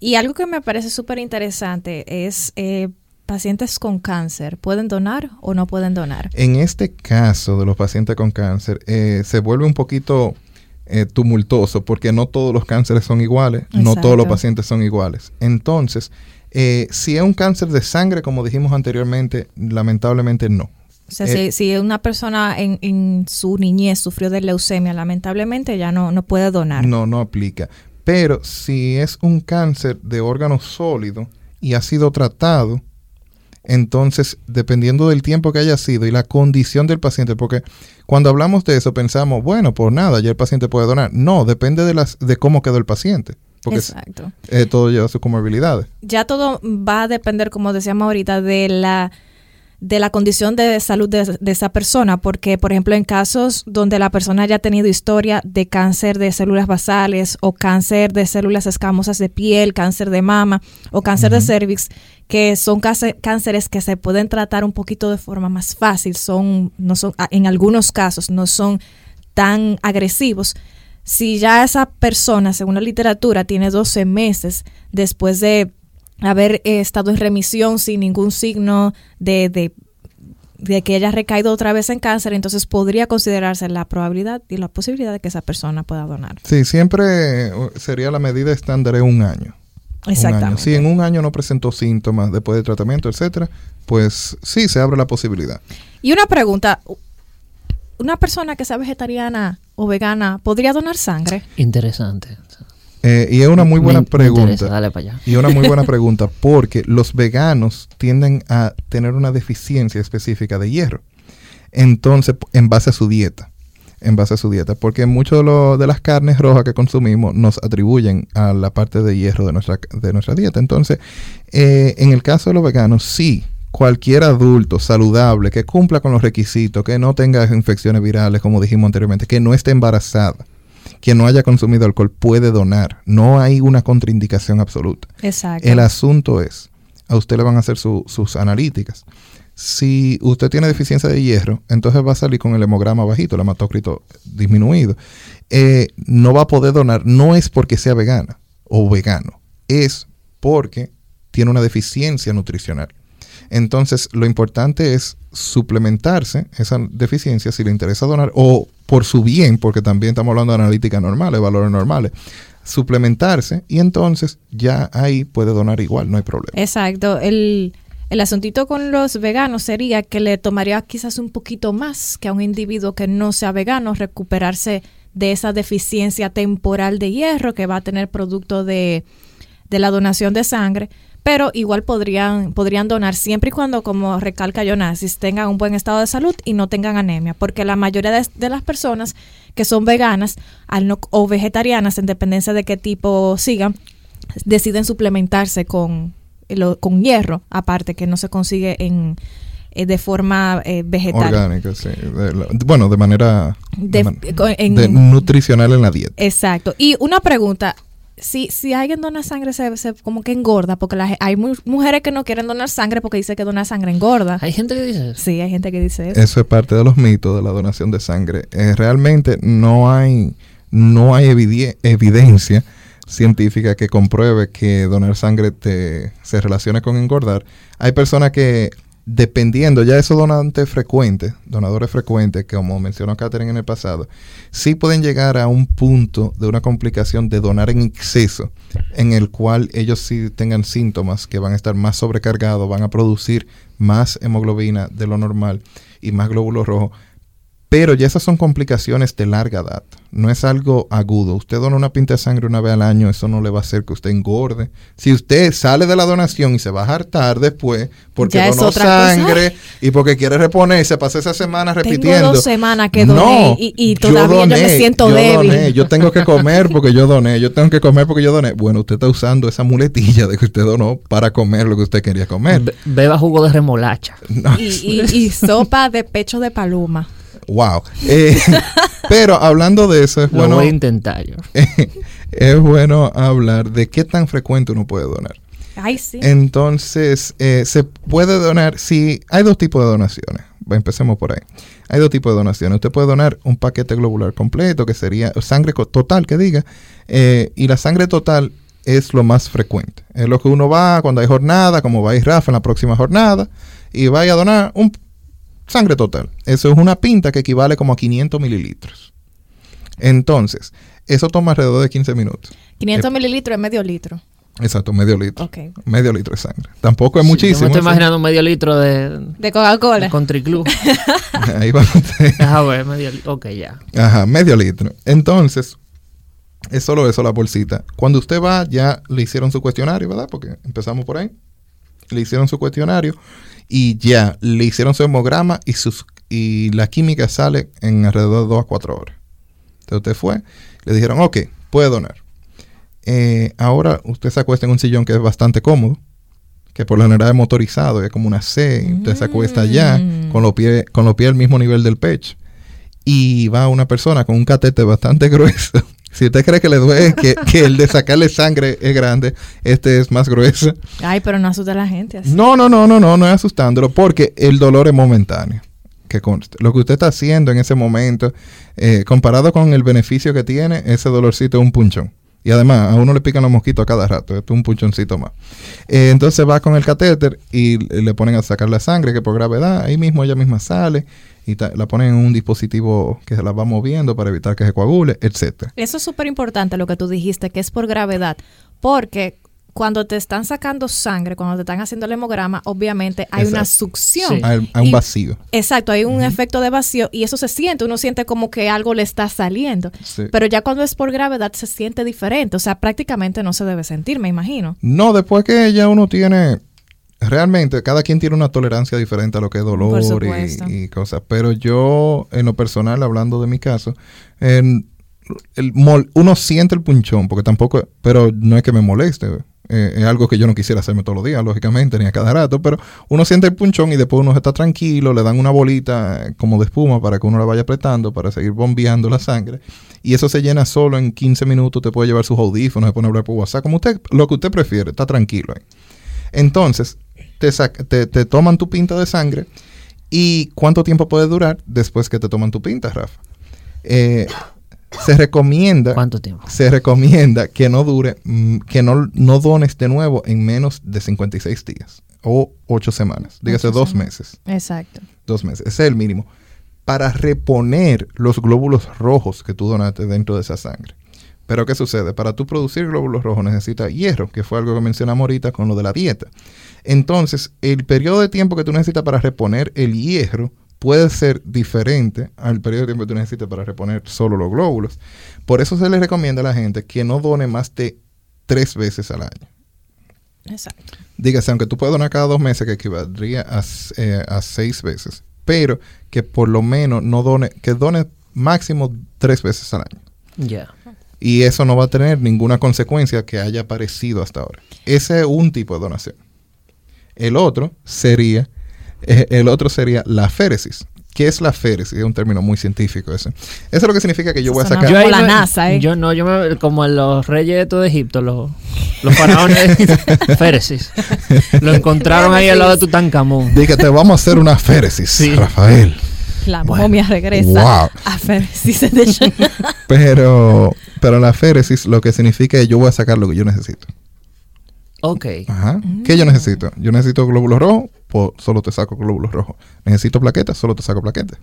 Y algo que me parece súper interesante es eh, pacientes con cáncer, ¿pueden donar o no pueden donar? En este caso de los pacientes con cáncer, eh, se vuelve un poquito eh, tumultuoso porque no todos los cánceres son iguales, no todos los pacientes son iguales. Entonces, eh, si es un cáncer de sangre, como dijimos anteriormente, lamentablemente no. O sea, Eh, si, si una persona en, en su niñez sufrió de leucemia, lamentablemente ya no, no puede donar. No, no aplica. Pero si es un cáncer de órgano sólido y ha sido tratado, entonces, dependiendo del tiempo que haya sido y la condición del paciente, porque cuando hablamos de eso pensamos, bueno, por nada, ya el paciente puede donar. No, depende de, las, de cómo quedó el paciente, porque Exacto. eh, todo lleva sus comorbilidades. Ya todo va a depender, como decíamos ahorita, de la de la condición de salud de, de esa persona, porque por ejemplo en casos donde la persona haya tenido historia de cáncer de células basales o cáncer de células escamosas de piel, cáncer de mama o cáncer de cervix, que son cáncer- cánceres que se pueden tratar un poquito de forma más fácil, son no son en algunos casos no son tan agresivos. Si ya esa persona, según la literatura, tiene 12 meses después de haber eh, estado en remisión sin ningún signo de, de, de que haya recaído otra vez en cáncer, entonces podría considerarse la probabilidad y la posibilidad de que esa persona pueda donar. Sí, siempre eh, sería la medida estándar un año. Un año. Exactamente. Si en un año no presentó síntomas después del tratamiento, etcétera, pues sí se abre la posibilidad. Y una pregunta, ¿una persona que sea vegetariana o vegana podría donar sangre? Interesante. Eh, y es una muy buena Me- me interesa, pregunta. dale para allá. Y una muy buena pregunta, porque los veganos tienden a tener una deficiencia específica de hierro. Entonces, en base a su dieta. En base a su dieta. Porque muchas de, lo- de las carnes rojas que consumimos nos atribuyen a la parte de hierro de nuestra, de nuestra dieta. Entonces, eh, en el caso de los veganos, sí. Cualquier adulto saludable que cumpla con los requisitos, que no tenga infecciones virales, como dijimos anteriormente, que no esté embarazada, que no haya consumido alcohol, puede donar. No hay una contraindicación absoluta. Exacto. El asunto es, a usted le van a hacer su- sus analíticas. Si usted tiene deficiencia de hierro, entonces va a salir con el hemograma bajito, el hematócrito disminuido. Eh, no va a poder donar, no es porque sea vegana o vegano, es porque tiene una deficiencia nutricional. Entonces, lo importante es suplementarse esa deficiencia si le interesa donar o por su bien, porque también estamos hablando de analíticas normales, valores normales, suplementarse y entonces ya ahí puede donar igual, no hay problema. Exacto. El, el asuntito con los veganos sería que le tomaría quizás un poquito más que a un individuo que no sea vegano recuperarse de esa deficiencia temporal de hierro que va a tener producto de, de la donación de sangre. Pero igual podrían, podrían donar siempre y cuando, como recalca Jonasis, tengan un buen estado de salud y no tengan anemia, porque la mayoría de, de las personas que son veganas al no, o vegetarianas, en dependencia de qué tipo sigan, deciden suplementarse con, con hierro, aparte que no se consigue en eh, de forma eh, vegetal. Orgánica, sí. De la- bueno, de manera de De- man- co- en- de nutricional en la dieta. Exacto. Y una pregunta, si, si alguien dona sangre se, se como que engorda, porque la hay mu- mujeres que no quieren donar sangre porque dice que donar sangre engorda. Hay gente que dice eso. Sí, hay gente que dice eso. Eso es parte de los mitos de la donación de sangre. Eh, realmente no hay, no hay evide- evidencia científica que compruebe que donar sangre te, se relacione con engordar. Hay personas que, dependiendo, ya esos donantes frecuentes, donadores frecuentes, como mencionó Catherine en el pasado, sí pueden llegar a un punto de una complicación de donar en exceso, en el cual ellos sí tengan síntomas que van a estar más sobrecargados, van a producir más hemoglobina de lo normal y más glóbulos rojos. Pero ya esas son complicaciones de larga data. No es algo agudo. Usted dona una pinta de sangre una vez al año, eso no le va a hacer que usted engorde. Si usted sale de la donación y se va a hartar después porque Ya donó sangre y porque quiere reponerse, pasa esa semana Tengo repitiendo. dos semanas que doné y- y todavía yo me siento yo débil. doné, yo tengo que comer porque yo doné, yo tengo que comer porque yo doné. Bueno, usted está usando esa muletilla de que usted donó para comer lo que usted quería comer. Be- beba jugo de remolacha. No. Y, y- y sopa de pecho de paloma. Wow. Eh, pero hablando de eso, es Lo bueno, voy a intentar yo. es bueno hablar de qué tan frecuente uno puede donar. Ay, sí. Entonces, eh, se puede donar, si hay dos tipos de donaciones. Empecemos por ahí. Hay dos tipos de donaciones. Usted puede donar un paquete globular completo, que sería sangre total, que diga, eh, y la sangre total es lo más frecuente. Es lo que uno va cuando hay jornada, como va a ir Rafa en la próxima jornada, y vaya a donar un sangre total. Eso es una pinta que equivale como a 500 mililitros. Entonces, eso toma alrededor de 15 minutos. 500 eh, mililitros es medio litro. Exacto, medio litro. Ok. Medio litro de sangre. Tampoco es Sí, muchísimo. Yo me estoy imaginando medio litro de, De Coca-Cola. Country Club. Ahí va usted. Deja ver, medio litro. Ok, ya. Ajá, medio litro. Entonces, es solo eso la bolsita. Cuando usted va, ya le hicieron su cuestionario, ¿verdad? Porque empezamos por ahí. Le hicieron su cuestionario y ya le hicieron su hemograma y, sus, y la química sale en alrededor de 2 a 4 horas. Entonces usted fue, le dijeron, ok, puede donar. Eh, ahora usted se acuesta en un sillón que es bastante cómodo, que por lo general es motorizado, es como una C, y usted se acuesta allá Mm. con los pies con los pies al mismo nivel del pecho. Y va una persona con un catete bastante grueso. Si usted cree que le duele, que, que el de sacarle sangre es grande, este es más grueso. Ay, pero no asusta a la gente así. No, no, no, no, no, no es asustándolo, porque el dolor es momentáneo. Que conste. Lo que usted está haciendo en ese momento, eh, comparado con el beneficio que tiene, ese dolorcito es un punchón. Y además, a uno le pican los mosquitos a cada rato. Es un punchoncito más. Eh, entonces va con el catéter y le ponen a sacar la sangre, que por gravedad, ahí mismo ella misma sale y la ponen en un dispositivo que se la va moviendo para evitar que se coagule, etcétera. Eso es súper importante lo que tú dijiste, que es por gravedad. Porque cuando te están sacando sangre, cuando te están haciendo el hemograma, obviamente hay una succión. Sí. Hay, hay un Y- vacío. Exacto, hay un efecto de vacío y eso se siente, uno siente como que algo le está saliendo. Sí. Pero ya cuando es por gravedad se siente diferente, o sea, prácticamente no se debe sentir, me imagino. No, después que ya uno tiene. Realmente, cada quien tiene una tolerancia diferente a lo que es dolor y, y cosas. Pero yo, en lo personal, hablando de mi caso, en- el mol- uno siente el punchón, porque tampoco. Pero no es que me moleste. Eh, es algo que yo no quisiera hacerme todos los días, lógicamente, ni a cada rato. Pero uno siente el punchón y después uno está tranquilo, le dan una bolita eh, como de espuma para que uno la vaya apretando, para seguir bombeando la sangre. Y eso se llena solo en 15 minutos. Te puede llevar sus audífonos, se pone a hablar por WhatsApp, como usted, lo que usted prefiere, está tranquilo ahí. Entonces, te, te, te toman tu pinta de sangre. ¿Y cuánto tiempo puede durar después que te toman tu pinta, Rafa? Eh, se recomienda ¿Cuánto tiempo? se recomienda que no dure, mm, que no, no dones de nuevo en menos de 56 días o 8 semanas, dígase Ocho dos semanas. meses, Exacto. dos meses, ese es el mínimo, para reponer los glóbulos rojos que tú donaste dentro de esa sangre. Pero ¿qué sucede? Para tú producir glóbulos rojos necesitas hierro, que fue algo que mencionamos ahorita con lo de la dieta. Entonces, el periodo de tiempo que tú necesitas para reponer el hierro puede ser diferente al periodo de tiempo que tú necesitas para reponer solo los glóbulos. Por eso se le recomienda a la gente que no done más de tres veces al año. Exacto. Dígase, aunque tú puedes donar cada dos meses, que equivaldría a, eh, a seis veces, pero que por lo menos no done, que done máximo tres veces al año. Ya. Y eso no va a tener ninguna consecuencia que haya aparecido hasta ahora. Ese es un tipo de donación. El otro sería, eh, el otro sería la féresis. ¿Qué es la féresis? Es un término muy científico ese. Eso es lo que significa que yo voy a sacar... Ahí la NASA, ¿eh? Yo no, yo me, como en los reyes de todo Egipto, los, los faraones Féresis. Lo encontraron ahí al lado de Tutankamón. Dije, te vamos a hacer una féresis, Sí. Rafael. La Bueno. momia regresa Wow. a Féresis. Pero, pero la féresis lo que significa es yo voy a sacar lo que yo necesito. Ok. Ajá. ¿Qué yo necesito? Yo necesito glóbulos rojos, pues solo te saco glóbulos rojos. Necesito plaquetas, solo te saco plaquetas.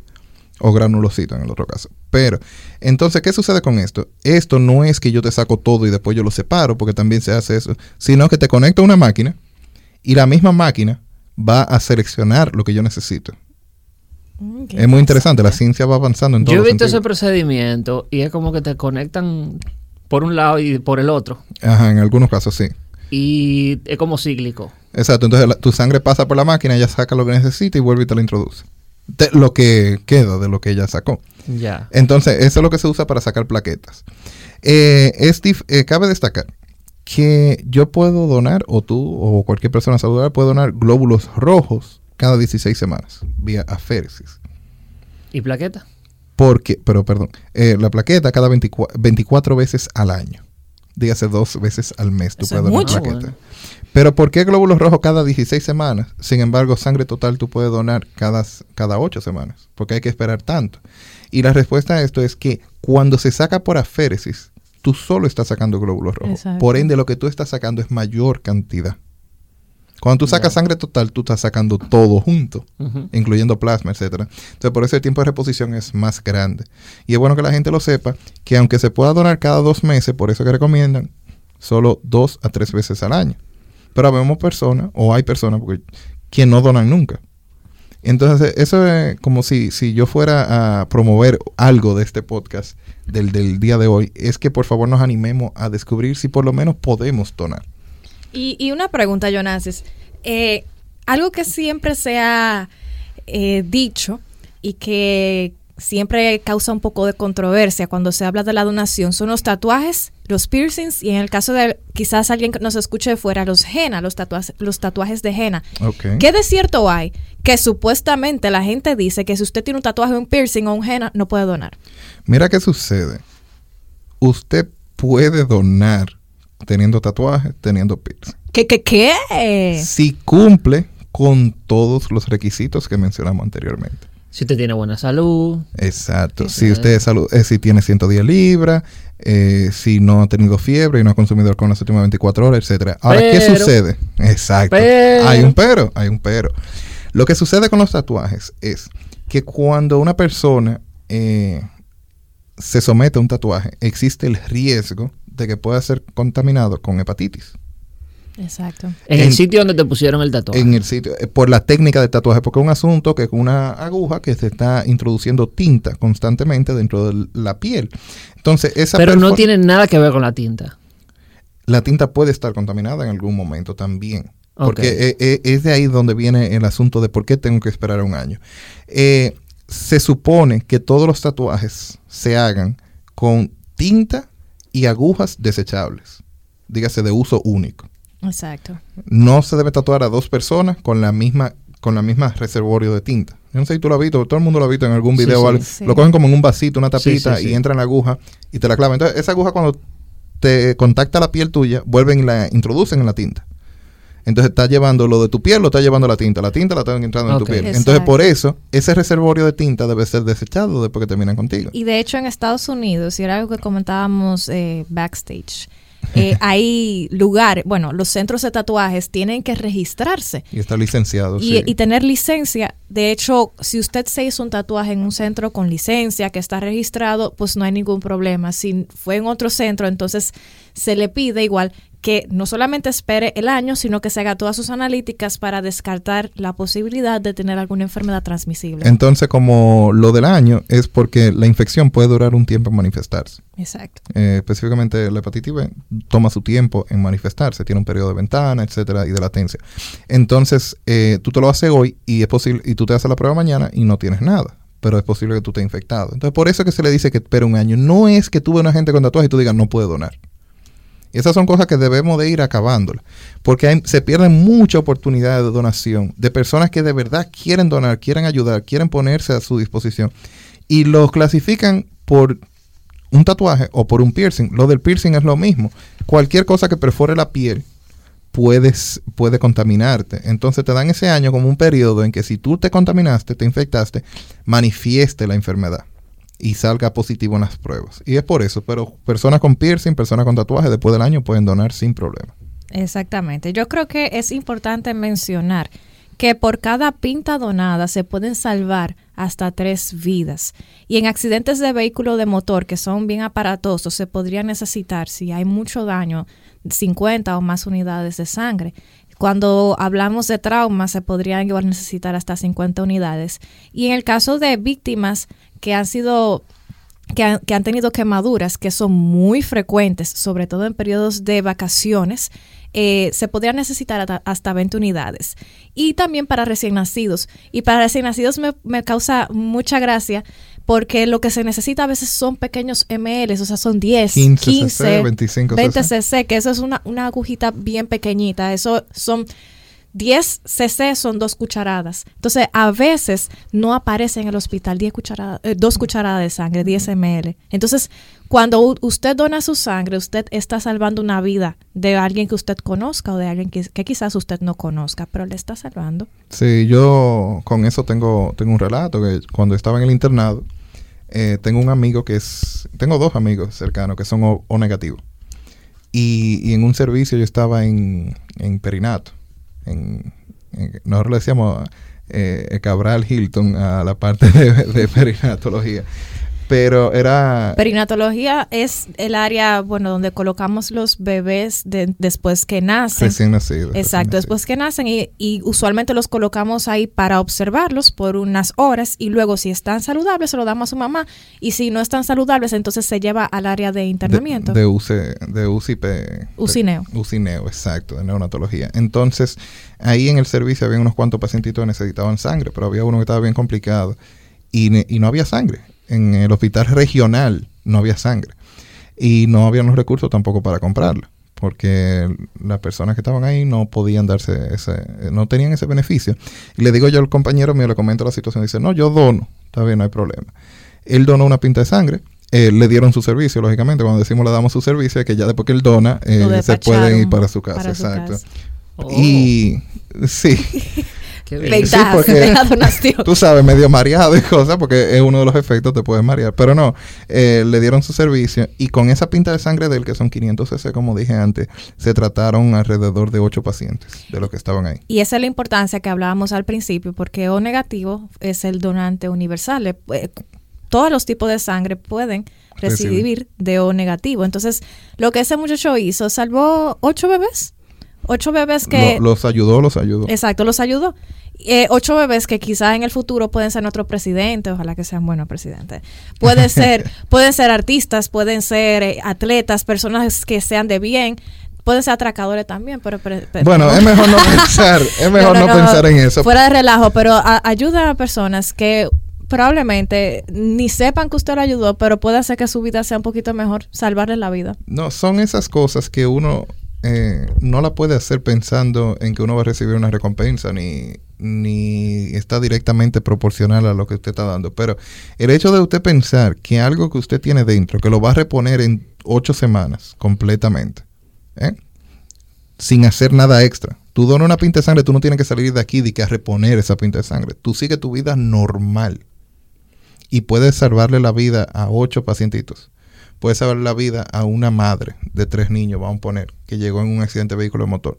O granulocitos en el otro caso. Pero, entonces, ¿qué sucede con esto? Esto no es que yo te saco todo y después yo lo separo, porque también se hace eso, sino que te conecto a una máquina y la misma máquina va a seleccionar lo que yo necesito. Mm, Es muy interesante, la ciencia va avanzando en todo Yo he visto ese procedimiento y es como que te conectan por un lado y por el otro. Ajá, en algunos casos sí. Y es como cíclico. Exacto, entonces la- tu sangre pasa por la máquina, ella saca lo que necesita y vuelve y te lo introduce. Lo que queda de lo que ella sacó. Ya. Entonces, eso es lo que se usa para sacar plaquetas. Eh, es dif- eh, cabe destacar que yo puedo donar, o tú, o cualquier persona saludable puede donar glóbulos rojos cada 16 semanas, vía aféresis. ¿Y plaqueta? Porque, pero perdón, eh, la plaqueta cada 24, 24 veces al año. Dígase dos veces al mes tú Eso puedes es donar mucho. plaqueta. Bueno. Pero ¿por qué glóbulos rojos cada 16 semanas? Sin embargo, sangre total tú puedes donar cada, cada 8 semanas. Porque hay que esperar tanto. Y la respuesta a esto es que cuando se saca por aféresis, tú solo estás sacando glóbulos rojos. Exacto. Por ende, lo que tú estás sacando es mayor cantidad. Cuando tú sacas sangre total, tú estás sacando todo junto incluyendo plasma, etcétera. Entonces, por eso el tiempo de reposición es más grande. Y es bueno que la gente lo sepa, que aunque se pueda donar cada dos meses, por eso que recomiendan solo dos a tres veces al año. Pero vemos personas, o hay personas, porque que no donan nunca. Entonces, eso es como si, si yo fuera a promover algo de este podcast del, del día de hoy, es que por favor nos animemos a descubrir si por lo menos podemos donar. Y, y una pregunta, Jonasis. Eh, algo que siempre se ha eh, dicho y que siempre causa un poco de controversia cuando se habla de la donación son los tatuajes, los piercings y en el caso de quizás alguien que nos escuche de fuera, los henna, los tatuajes, los tatuajes de henna. ¿Qué de cierto hay? Que supuestamente la gente dice que si usted tiene un tatuaje, un piercing o un henna, no puede donar. Mira qué sucede. Usted puede donar teniendo tatuajes, teniendo piercing. ¿Qué, qué, qué? Si cumple con todos los requisitos que mencionamos anteriormente. Si te tiene buena salud. Exacto. Si Exacto. usted es salud, eh, si tiene 110 libras, eh, si no ha tenido fiebre y no ha consumido alcohol en las últimas 24 horas, etcétera. Ahora, ¿qué sucede? Exacto. Pero- Hay un pero, hay un pero. Lo que sucede con los tatuajes es que cuando una persona eh, se somete a un tatuaje, existe el riesgo de que pueda ser contaminado con hepatitis. Exacto. En, En- el sitio donde te pusieron el tatuaje. en el sitio, eh, por la técnica de tatuaje, porque es un asunto que con una aguja que se está introduciendo tinta constantemente dentro de la piel. Entonces, esa Pero no tiene nada que ver con la tinta. la tinta puede estar contaminada en algún momento también. Porque eh, eh, es de ahí donde viene el asunto de por qué tengo que esperar un año. Eh, se supone que todos los tatuajes se hagan con tinta y agujas desechables. Dígase de uso único. Exacto. no se debe tatuar a dos personas con la misma con la misma reservorio de tinta. Yo no sé si tú lo has visto, todo el mundo lo ha visto en algún video. sí, algo. sí. Lo cogen como en un vasito, una Sí, tapita sí, sí. y entra en la aguja y te la clavan. Entonces, esa aguja cuando te contacta la piel tuya, vuelven y la introducen en la tinta. Entonces, está llevando lo de tu piel, lo está llevando la tinta. La tinta la está entrando en tu piel. Exacto. Entonces, por eso, ese reservorio de tinta debe ser desechado después que terminan contigo. Y de hecho en Estados Unidos, y era algo que comentábamos eh, backstage, eh, hay lugares, bueno, los centros de tatuajes tienen que registrarse Y está licenciado. y, sí. y tener licencia. De hecho, si usted se hizo un tatuaje en un centro con licencia que está registrado, pues no hay ningún problema. Si fue en otro centro, entonces se le pide igual que no solamente espere el año, sino que se haga todas sus analíticas para descartar la posibilidad de tener alguna enfermedad transmisible. Entonces, como lo del año es porque la infección puede durar un tiempo en manifestarse. Exacto. Eh, específicamente la hepatitis B toma su tiempo en manifestarse, tiene un periodo de ventana, etcétera, y de latencia. Entonces, eh, tú te lo haces hoy y es posible, y tú te haces la prueba mañana y no tienes nada. Pero es posible que tú estés infectado. Entonces, por eso es que se le dice que espera un año. No es que tuve una gente con tatuaje y tú digas no puede donar. Esas son cosas que debemos de ir acabándolas. Porque se pierden muchas oportunidades de donación de personas que de verdad quieren donar, quieren ayudar, quieren ponerse a su disposición. Y los clasifican por un tatuaje o por un piercing. Lo del piercing es lo mismo. Cualquier cosa que perfore la piel puedes, puede contaminarte. Entonces te dan ese año como un periodo en que si tú te contaminaste, te infectaste, manifieste la enfermedad y salga positivo en las pruebas. Y es por eso, pero personas con piercing, personas con tatuaje después del año pueden donar sin problema. Exactamente. Yo creo que es importante mencionar que por cada pinta donada se pueden salvar hasta tres vidas. Y en accidentes de vehículo de motor que son bien aparatosos, se podría necesitar, si hay mucho daño, 50 o más unidades de sangre. Cuando hablamos de traumas, se podrían necesitar hasta 50 unidades. Y en el caso de víctimas que han sido que han, que han tenido quemaduras que son muy frecuentes, sobre todo en periodos de vacaciones, eh, se podría necesitar hasta, hasta 20 unidades. Y también para recién nacidos. Y para recién nacidos me, me causa mucha gracia porque lo que se necesita a veces son pequeños ml, o sea, son 10, 15 15, cc, 25 20 cc. cc, que eso es una, una agujita bien pequeñita. Eso son 10 cc son dos cucharadas. Entonces, a veces no aparece en el hospital 10 cucharadas, eh, dos cucharadas de sangre, 10 ml. Entonces, cuando usted dona su sangre, usted está salvando una vida de alguien que usted conozca o de alguien que, que quizás usted no conozca, pero le está salvando. Sí, yo con eso tengo, tengo un relato que cuando estaba en el internado, eh, tengo un amigo que es, tengo dos amigos cercanos que son O, O negativo. Y, y en un servicio yo estaba en, en Perinato. En, en- nosotros le decíamos eh, Cabral Hilton a la parte de, de perinatología. Pero era... Perinatología es el área, bueno, donde colocamos los bebés de- después que nacen. Recién nacido. recién Exacto, nacido. después que nacen y, y usualmente los colocamos ahí para observarlos por unas horas y luego si están saludables se lo damos a su mamá y si no están saludables entonces se lleva al área de internamiento. De, de, UC, de UCP. Ucineo. Ucineo, exacto, de neonatología. Entonces, ahí en el servicio había unos cuantos pacientitos que necesitaban sangre, pero había uno que estaba bien complicado y, ne- y no había sangre. En el hospital regional no había sangre. Y no había los recursos tampoco para comprarla, porque las personas que estaban ahí no podían darse ese, no tenían ese beneficio. Y le digo yo al compañero mío, le comento la situación, dice, no, yo dono, está bien, no hay problema. Él donó una pinta de sangre, eh, le dieron su servicio, lógicamente, cuando decimos le damos su servicio, es que ya después que él dona, eh, se pueden ir para su casa, para su exacto. casa. Oh, Y sí, qué bien. Ventajas porque- de la donación. tú sabes, medio mareado y cosas, porque es uno de los efectos, te puedes marear. Pero no, eh, le dieron su servicio y con esa pinta de sangre de él, que son 500 cc, como dije antes, se trataron alrededor de 8 pacientes de los que estaban ahí. Y esa es la importancia que hablábamos al principio, porque O negativo es el donante universal. Eh, Todos los tipos de sangre pueden Recibir. recibir de O negativo. Entonces, lo que ese muchacho hizo, salvó ocho bebés. Ocho bebés que... Lo- los ayudó, los ayudó. Exacto, los ayudó. Eh, ocho bebés que quizás en el futuro pueden ser nuestro presidente, ojalá que sean buenos presidentes. Pueden ser, pueden ser artistas, pueden ser eh, atletas, personas que sean de bien, pueden ser atracadores también, pero... Bueno, es mejor no pensar, es mejor no, pensar en eso. Fuera de relajo, pero a- ayuda a personas que probablemente ni sepan que usted lo ayudó, pero puede hacer que su vida sea un poquito mejor, salvarles la vida. No, son esas cosas que uno eh, no la puede hacer pensando en que uno va a recibir una recompensa, ni, ni está directamente proporcional a lo que usted está dando. Pero el hecho de usted pensar que algo que usted tiene dentro, que lo va a reponer en ocho semanas completamente, ¿eh? sin hacer nada extra. Tú donas una pinta de sangre, tú no tienes que salir de aquí de que a reponer esa pinta de sangre. Tú sigues tu vida normal y puedes salvarle la vida a ocho pacientitos. Puedes salvar la vida a una madre de tres niños, vamos a poner, que llegó en un accidente de vehículo de motor.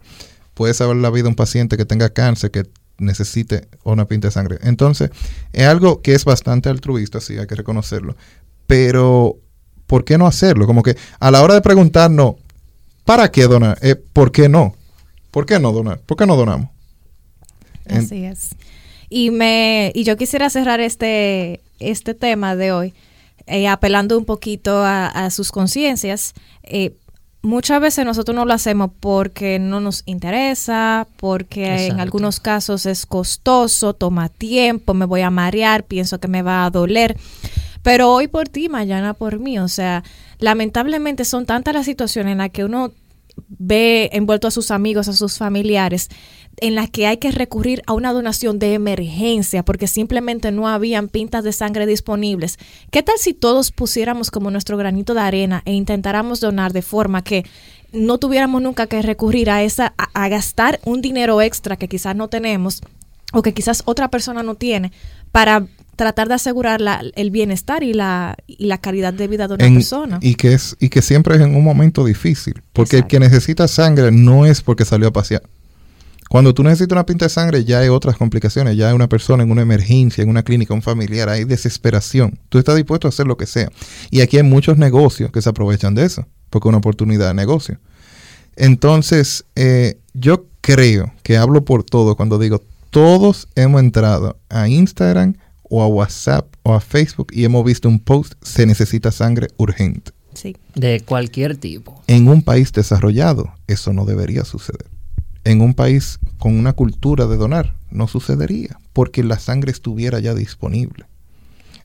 Puedes salvar la vida a un paciente que tenga cáncer, que necesite una pinta de sangre. Entonces, es algo que es bastante altruista, sí, hay que reconocerlo. Pero, ¿por qué no hacerlo? Como que a la hora de preguntarnos, ¿Para qué donar? Eh, ¿Por qué no? ¿Por qué no donar? ¿Por qué no donamos? Así es. Y me y yo quisiera cerrar este este tema de hoy eh, apelando un poquito a, a sus conciencias. Eh, muchas veces nosotros no lo hacemos porque no nos interesa, porque en algunos casos es costoso, toma tiempo, me voy a marear, pienso que me va a doler. Pero hoy por ti, mañana por mí. O sea, lamentablemente son tantas las situaciones en las que uno ve envuelto a sus amigos, a sus familiares, en las que hay que recurrir a una donación de emergencia porque simplemente no habían pintas de sangre disponibles. ¿Qué tal si todos pusiéramos como nuestro granito de arena e intentáramos donar de forma que no tuviéramos nunca que recurrir a esa a, gastar un dinero extra que quizás no tenemos o que quizás otra persona no tiene para tratar de asegurar la- el bienestar y la, y la calidad de vida de una en- persona? y que es y que siempre es en un momento difícil porque el Exacto. que necesita sangre no es porque salió a pasear cuando tú necesitas una pinta de sangre ya hay otras complicaciones ya hay una persona en una emergencia en una clínica un familiar hay desesperación tú estás dispuesto a hacer lo que sea y aquí hay muchos negocios que se aprovechan de eso porque es una oportunidad de negocio entonces eh, yo creo que hablo por todo cuando digo todos hemos entrado a Instagram o a WhatsApp o a Facebook y hemos visto un post se necesita sangre urgente Sí. De cualquier tipo. en un país desarrollado, eso no debería suceder. En un país con una cultura de donar, no sucedería, porque la sangre estuviera ya disponible.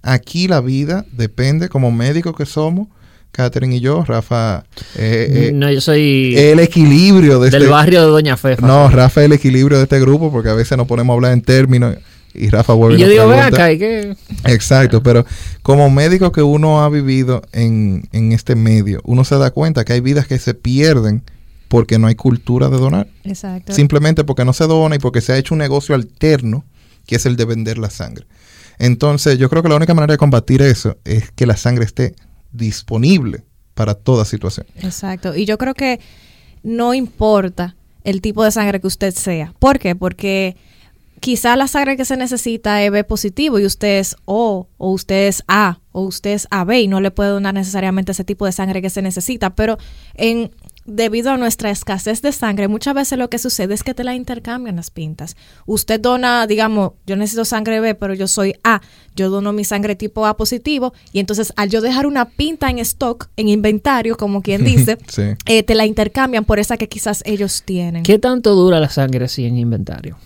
Aquí la vida depende, como médicos que somos, Catherine y yo, Rafa, eh, eh, no, yo soy el equilibrio de del este- barrio de Doña Fefa. No, Rafa es el equilibrio de este grupo, porque a veces nos ponemos a hablar en términos y Rafa vuelve y yo digo, ven pregunta. acá, ¿y qué? Exacto, pero como médico que uno ha vivido en, en este medio, uno se da cuenta que hay vidas que se pierden porque no hay cultura de donar. Exacto. Simplemente porque no se dona y porque se ha hecho un negocio alterno, que es el de vender la sangre. Entonces, yo creo que la única manera de combatir eso es que la sangre esté disponible para toda situación. Exacto. Y yo creo que no importa el tipo de sangre que usted sea. ¿Por qué? Porque quizá la sangre que se necesita es B positivo y usted es O, o usted es A, o usted es AB y no le puede donar necesariamente ese tipo de sangre que se necesita. Pero en debido a nuestra escasez de sangre, muchas veces lo que sucede es que te la intercambian las pintas. Usted dona, digamos, yo necesito sangre B, pero yo soy A. Yo dono mi sangre tipo A positivo y entonces al yo dejar una pinta en stock, en inventario, como quien dice, Sí. eh, te la intercambian por esa que quizás ellos tienen. ¿Qué tanto dura la sangre así en inventario?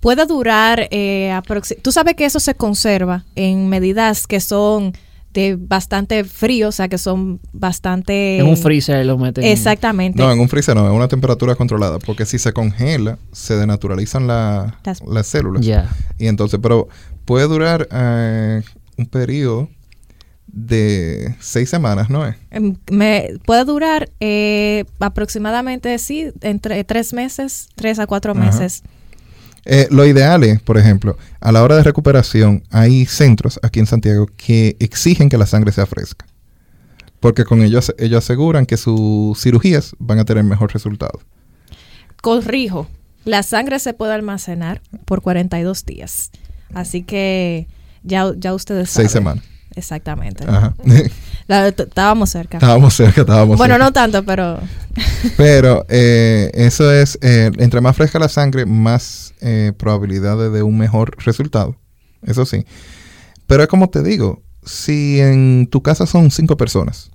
Puede durar, eh, aproxi- tú sabes que eso se conserva en medidas que son de bastante frío, o sea, que son bastante... en un freezer lo meten. Exactamente. No, en un freezer no, en una temperatura controlada, porque si se congela, se denaturalizan la- Las- las células. Ya. Y entonces, pero puede durar eh, un periodo de seis semanas, ¿no es? Em, Me, puede durar eh, aproximadamente, sí, entre tres meses, tres a cuatro Ajá. Eh, lo ideal es, por ejemplo, a la hora de recuperación, hay centros aquí en Santiago que exigen que la sangre sea fresca. Porque con ellos ellos aseguran que sus cirugías van a tener mejor resultado. Corrijo, la sangre se puede almacenar por 42 días. Así que ya, ya ustedes saben. Seis semanas. Exactamente. Ajá. La- estábamos cerca. estábamos cerca, estábamos bueno, cerca. no tanto, pero Pero eh, eso es, eh, entre más fresca la sangre, más eh, probabilidades de un mejor resultado. Eso sí. Pero es como te digo, si en tu casa son cinco personas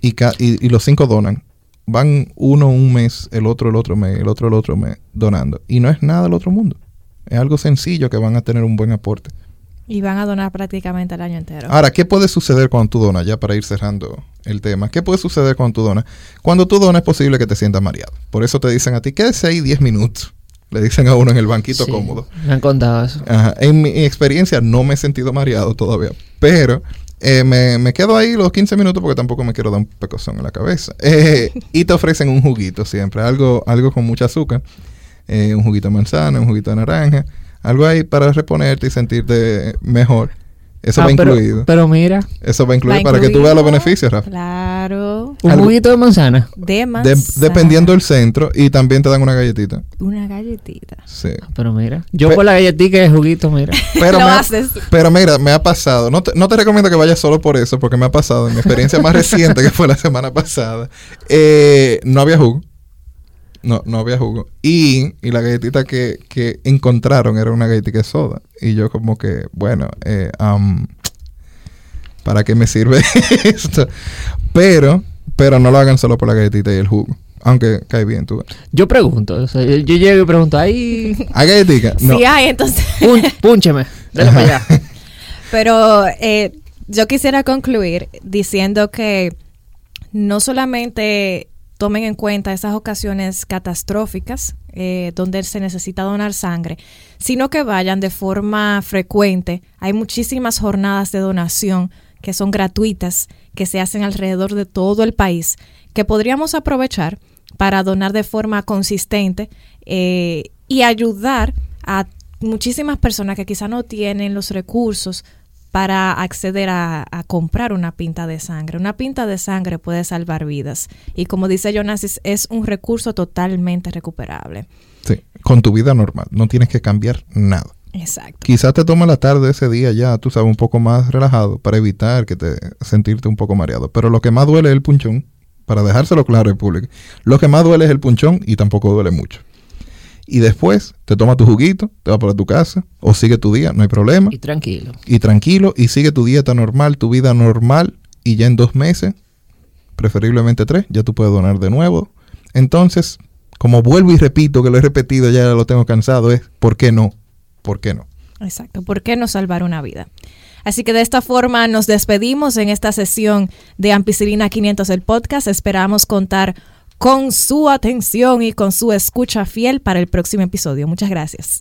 y, ca- y, y los cinco donan, van uno un mes, el otro el otro mes, el otro el otro mes donando. Y no es nada del otro mundo. Es algo sencillo que van a tener un buen aporte. Y van a donar prácticamente el año entero. Ahora, ¿qué puede suceder cuando tú donas? Ya para ir cerrando el tema. ¿Qué puede suceder cuando tú donas? Cuando tú donas es posible que te sientas mareado. Por eso te dicen a ti, quédese ahí 10 minutos. Le dicen a uno en el banquito Sí, cómodo. Me han contado eso. Ajá. En mi experiencia no me he sentido mareado todavía. Pero eh, me, me quedo ahí los 15 minutos porque tampoco me quiero dar un pecozón en la cabeza. Eh, y te ofrecen un juguito siempre. Algo, algo con mucha azúcar. Eh, un juguito de manzana, un juguito de naranja. Algo ahí para reponerte y sentirte mejor. Eso Ah, va pero, incluido. pero mira, Eso va incluido Va para que tú veas los beneficios, Rafa. Claro. un Algo- juguito de manzana. De De- manzana. dependiendo del centro y también te dan una galletita. Una galletita. Sí. Pero mira, yo Pe- por la galletita y el juguito, mira. Pero, Lo me ha- pero mira, me ha pasado. No te, no te recomiendo que vayas solo por eso, porque me ha pasado. En mi experiencia más reciente, que fue la semana pasada, eh, no había jugo. No, no había jugo. Y, y la galletita que, que encontraron era una galletita de soda. Y yo como que, bueno, eh, ¿para qué me sirve esto? Pero, pero no lo hagan solo por la galletita y el jugo. Aunque cae bien, tú. Yo pregunto, o sea, yo, yo llego y pregunto, ahí, ¿Hay galletita? No. Sí hay, entonces. pun- púncheme, allá. Pero eh, yo quisiera concluir diciendo que no solamente tomen en cuenta esas ocasiones catastróficas eh, donde se necesita donar sangre, sino que vayan de forma frecuente. Hay muchísimas jornadas de donación que son gratuitas, que se hacen alrededor de todo el país, que podríamos aprovechar para donar de forma consistente eh, y ayudar a muchísimas personas que quizá no tienen los recursos para acceder a, a comprar una pinta de sangre. Una pinta de sangre puede salvar vidas y como dice Jonas, es un recurso totalmente recuperable. Sí, con tu vida normal. No tienes que cambiar nada. Exacto. Quizás te toma la tarde ese día ya, tú sabes, un poco más relajado para evitar que te sentirte un poco mareado. Pero lo que más duele es el punchón, para dejárselo claro al público. Lo que más duele es el punchón y tampoco duele mucho. Y después te toma tu juguito, te vas para tu casa o sigue tu día, no hay problema. Y tranquilo. Y tranquilo y sigue tu dieta normal, tu vida normal y ya en dos meses, preferiblemente tres, ya tú puedes donar de nuevo. Entonces, como vuelvo y repito, que lo he repetido, ya lo tengo cansado, es ¿por qué no? ¿Por qué no? Exacto. ¿Por qué no salvar una vida? Así que de esta forma nos despedimos en esta sesión de Ampicilina 500 el podcast. Esperamos contar con su atención y con su escucha fiel para el próximo episodio. Muchas gracias.